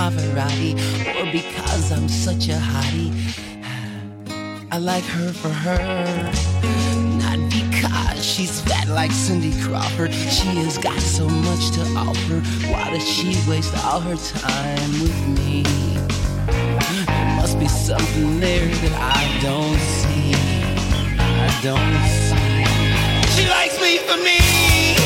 Pavarotti or because I'm such a hottie. I like her for her, not because she's fat like Cindy Crawford. She has got so much to offer. Why does she waste all her time with me? There must be something there that I don't see. I don't see. She likes me for me.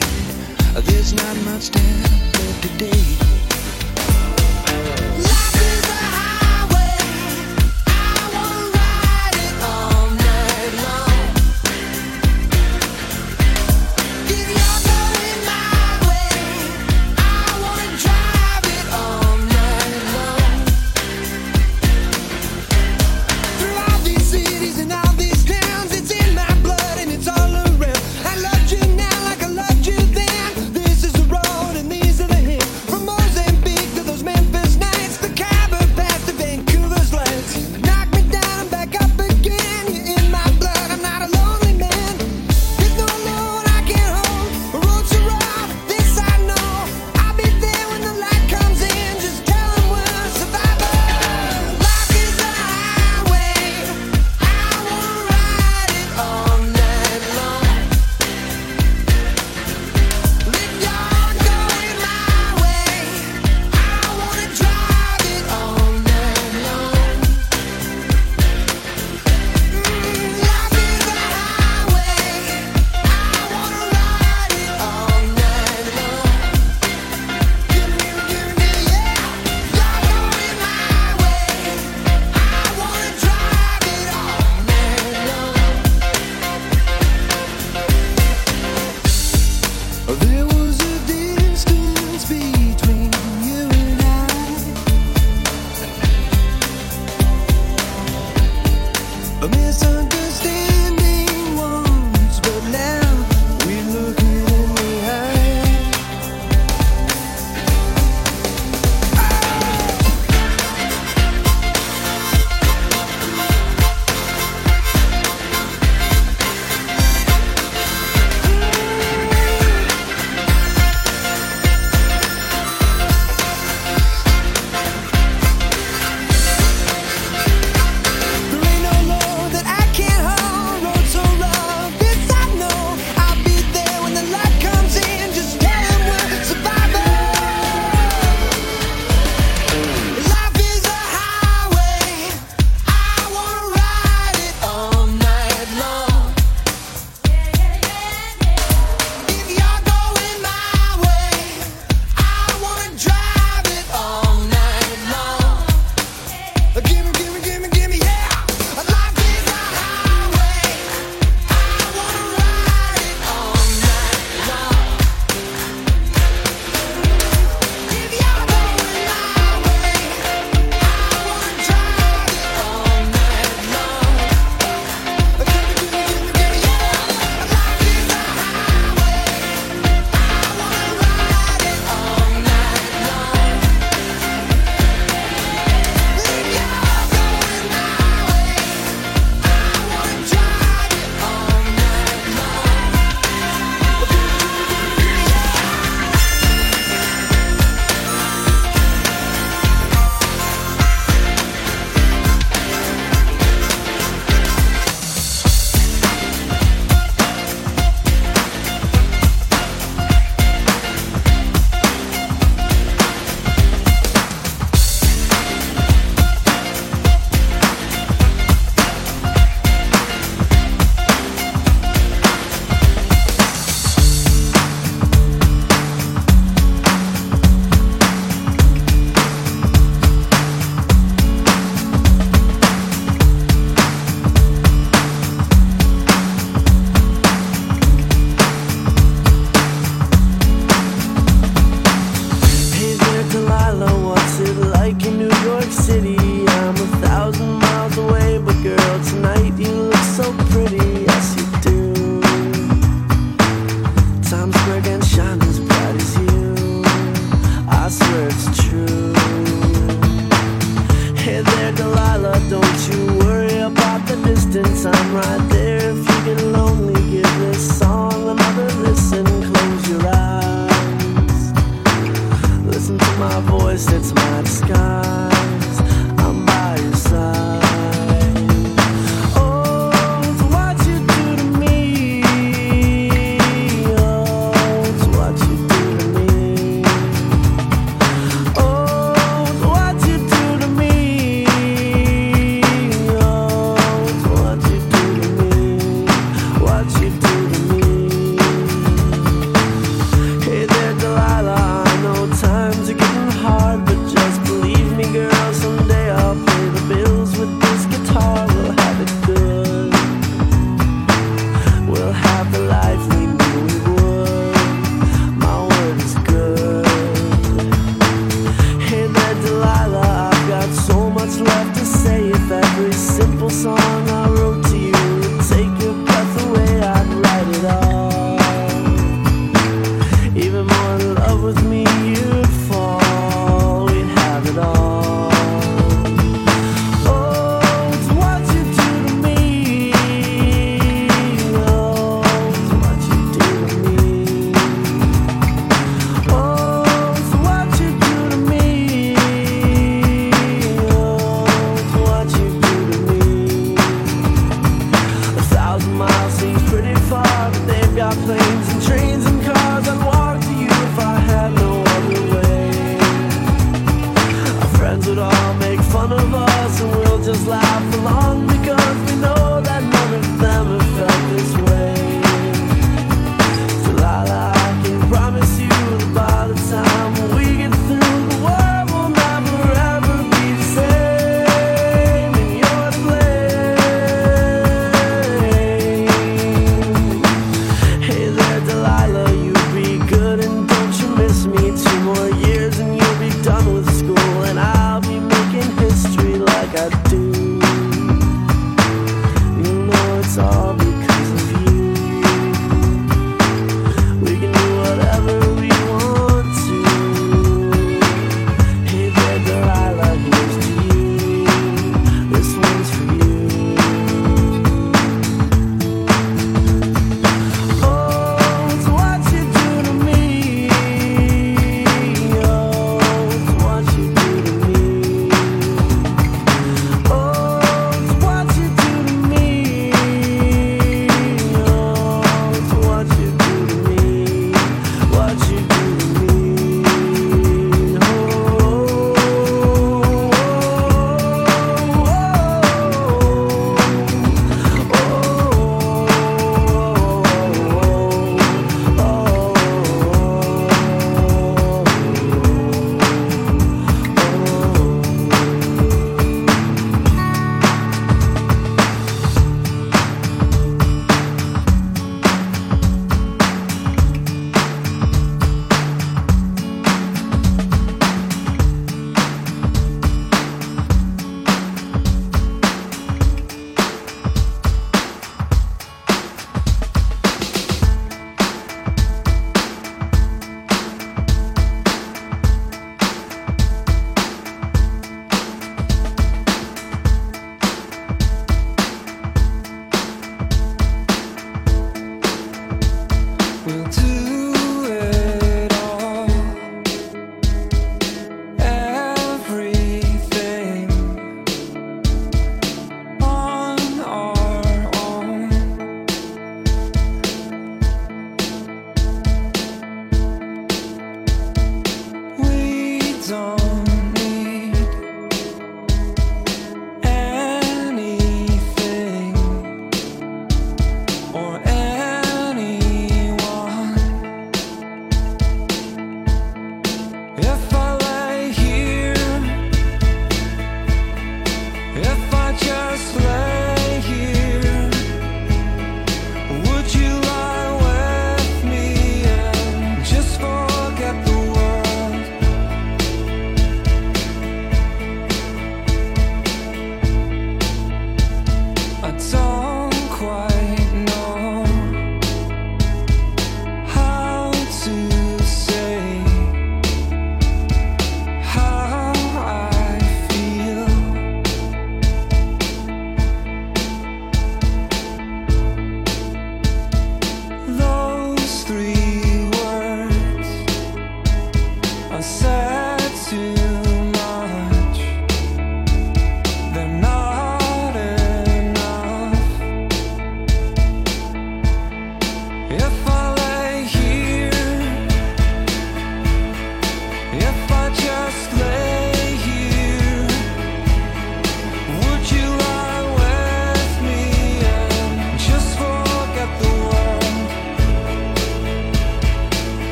There's not much time